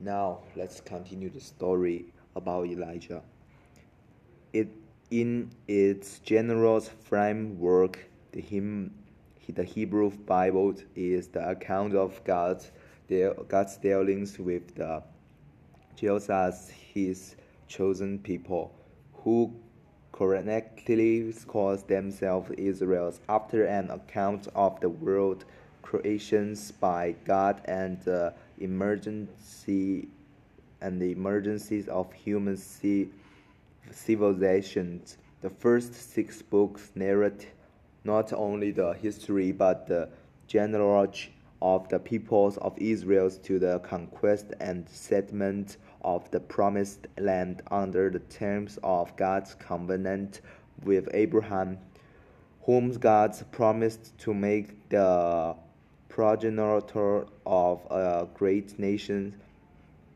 Now let's continue the story about Elijah. It, in its general framework, the, hymn, the Hebrew Bible is the account of God's, God's dealings with the Jews as his chosen people, who correctly calls themselves Israels after an account of the world creations by God and the emergency and the emergencies of human civilizations. The first six books narrate not only the history but the genealogy of the peoples of Israel to the conquest and settlement of the promised land under the terms of God's covenant with Abraham, whom God promised to make the progenitor of a great nation.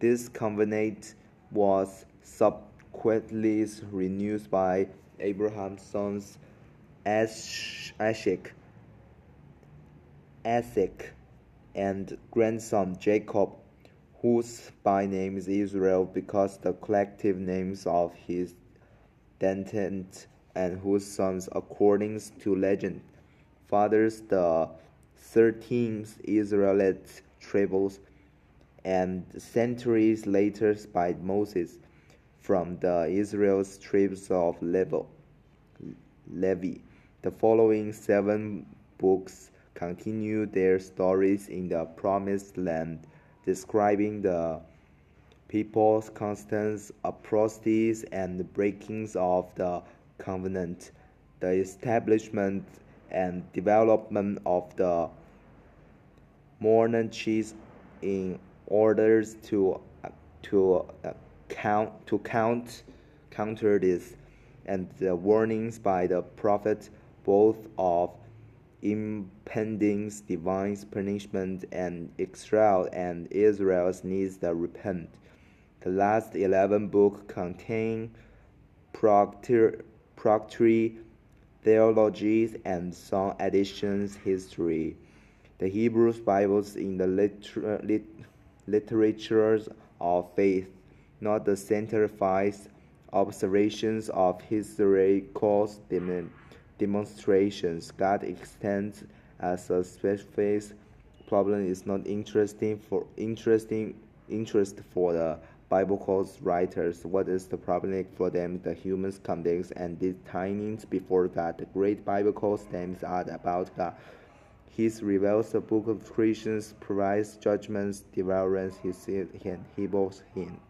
This covenant was subsequently renewed by Abraham's sons Isaac, Isaac, and grandson Jacob, whose by name is Israel because the collective names of his descendants and whose sons, according to legend, fathers the thirteen Israelite tribes, and centuries later by Moses from the Israel's tribes of Levi. The following seven books continue their stories in the Promised Land, describing the people's constant atrocities and breakings of the covenant, the establishment and development of the monarchies in order to to uh, count to count counter this and the warnings by the prophet both of impending divine punishment and Israel and Israel's needs to repent. The last 11 books contain proctor, proctory theologies and some additions history. The Hebrew Bibles in the liter lit literatures of faith, not the centralized observations of historical demonstrations. God extends as a specific problem is not interesting for interesting interest for the biblical writers. What is the problem for them? The humans context and designs before God. The great biblical stems are about God. His reveals the book of creations, provides judgments, devours his he him.